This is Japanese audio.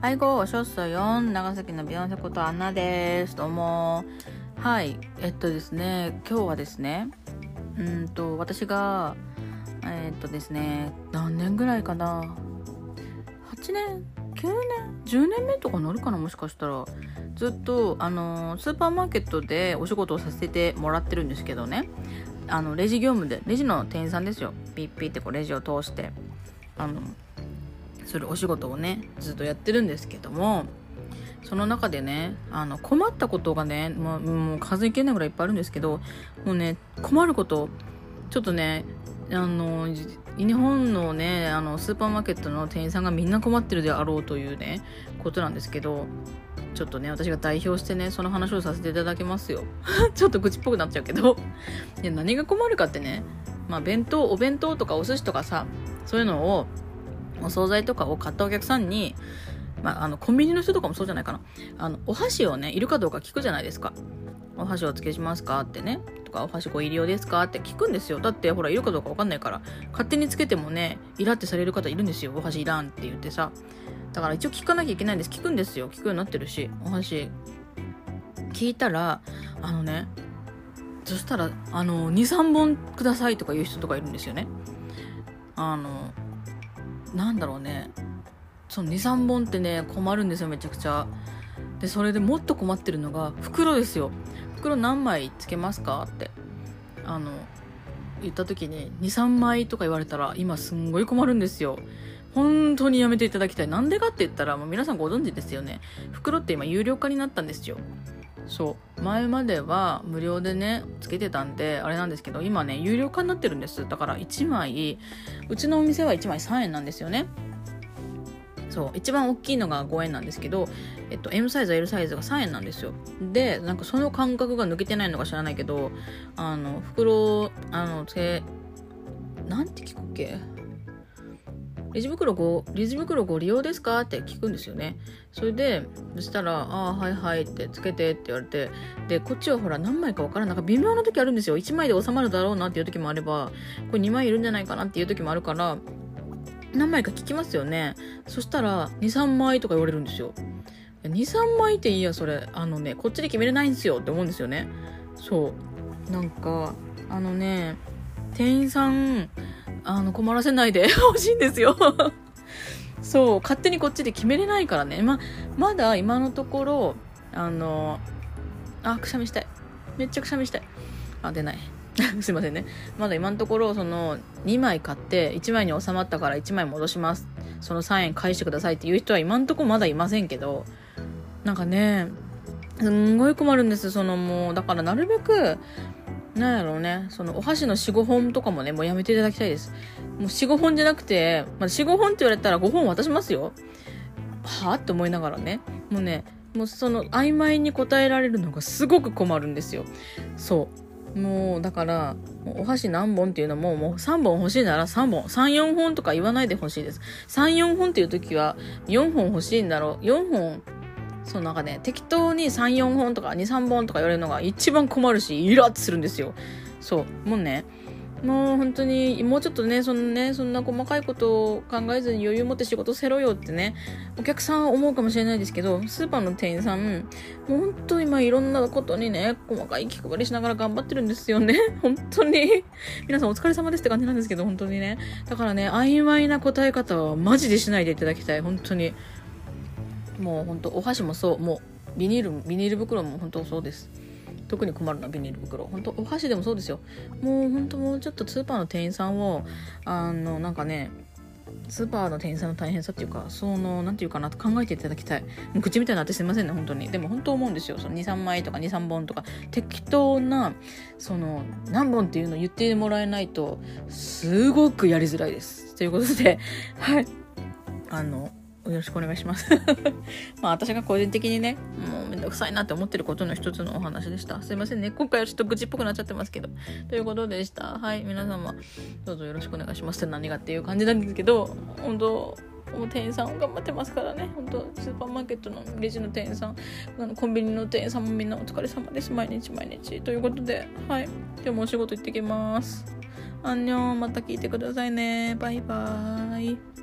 はい、ご、少々4、長崎のビヨンセことアンナです。どうも。はい、えっとですね、今日はですね、うんと、私が、えっとですね、何年ぐらいかな、8年、9年、10年目とかなるかな、もしかしたら。ずっと、あの、スーパーマーケットでお仕事をさせてもらってるんですけどね、あの、レジ業務で、レジの店員さんですよ。ピッピッってこうレジを通して、あの、するお仕事をねずっとやってるんですけどもその中でねあの困ったことがねもうもう数いけないぐらいいっぱいあるんですけどもうね困ることちょっとねあの日本のねあのスーパーマーケットの店員さんがみんな困ってるであろうというねことなんですけどちょっとね私が代表してねその話をさせていただきますよ。ちょっと愚痴っぽくなっちゃうけど。いや何が困るかってねまあ弁当お弁当とかお寿司とかさそういうのをお惣菜とかを買ったお客さんに、まあ、あのコンビニの人とかもそうじゃないかな。あのお箸をねいるかどうか聞くじゃないですか。お箸お付けしますかってね。とかお箸ご入り用ですかって聞くんですよ。だってほらいるかどうか分かんないから勝手につけてもねイラってされる方いるんですよ。お箸いらんって言ってさ。だから一応聞かなきゃいけないんです。聞くんですよ。聞くようになってるし。お箸聞いたらあのねそしたらあの23本くださいとか言う人とかいるんですよね。あのなんだろうね。その23本ってね困るんですよめちゃくちゃ。でそれでもっと困ってるのが袋ですよ。袋何枚つけますかって。あの言った時に23枚とか言われたら今すんごい困るんですよ。本当にやめていただきたい。なんでかって言ったらもう皆さんご存知ですよね。袋って今有料化になったんですよ。そう。前までは無料でねつけてたんであれなんですけど今ね有料化になってるんです。だから1枚うちのお店は1枚3円なんですよね。そう。一番大きいのが5円なんですけど、えっと、M サイズ L サイズが3円なんですよ。でなんかその感覚が抜けてないのか知らないけどあの袋あのつけなんて聞くっけ？レジ袋ご、レジ袋ご利用ですか？って聞くんですよね。それで、そしたら、ああ、はいはいってつけてって言われて、で、こっちはほら何枚かわからん。なんか微妙な時あるんですよ。1枚で収まるだろうなっていう時もあれば、これ2枚いるんじゃないかなっていう時もあるから、何枚か聞きますよね。そしたら、2、3枚とか言われるんですよ。2、3枚っていいや、それ。あのね、こっちで決めれないんですよって思うんですよね。そう。なんか、あのね、店員さん、あの、困らせないで ほしいんですよ そう、勝手にこっちで決めれないからね。ま、まだ今のところ、あの、あ、くしゃみしたい。めっちゃくしゃみしたい。あ、出ない。すいませんね。まだ今のところ、その、2枚買って、1枚に収まったから1枚戻します。その3円返してくださいっていう人は今のとこまだいませんけど、なんかね、すんごい困るんです。そのもう、だからなるべく、なんやろうね、そのお箸の4、5本とかもね、もうやめていただきたいです。もう4、5本じゃなくて、まあ、4、5本って言われたら5本渡しますよ。はあって思いながらね。もうね、もうその曖昧に答えられるのがすごく困るんですよ。そう。もうだから、お箸何本っていうのも、もう3本欲しいなら3本、3、4本とか言わないでほしいです。3、4本っていう時は4本欲しいんだろう。4本そうなんかね適当に34本とか23本とか言われるのが一番困るしイラッとするんですよ。そうもうね。もう本当にもうちょっとねそんねそんな細かいことを考えずに余裕持って仕事せろよってねお客さんは思うかもしれないですけどスーパーの店員さんもう本当今いろんなことにね細かい気配りしながら頑張ってるんですよね。本当に。皆さんお疲れ様ですって感じなんですけど本当にね。だからね曖昧な答え方はマジでしないでいただきたい。本当に。もうほんとお箸もそうもうビニールビニール袋も本当そうです。特に困るのはビニール袋。本当お箸でもそうですよ。もう本当もうちょっとスーパーの店員さんをあのなんかねスーパーの店員さんの大変さっていうかその何て言うかなと考えていただきたい。口みたいになってすいませんね本当に。でも本当思うんですよ。その23枚とか23本とか。適当なその何本っていうのを言ってもらえないとすごくやりづらいです。ということではい。あのよろしくお願いします まあ私が個人的にね、もうめんどくさいなって思ってることの一つのお話でした。すいませんね。今回はちょっと愚痴っぽくなっちゃってますけど。ということでした。はい。皆様、どうぞよろしくお願いしますって何がっていう感じなんですけど、本当もう店員さん頑張ってますからね。本当スーパーマーケットのレジの店員さん、あのコンビニの店員さんもみんなお疲れ様です。毎日毎日。ということで、はい。今日もお仕事行ってきます。アンニョン、また聞いてくださいね。バイバーイ。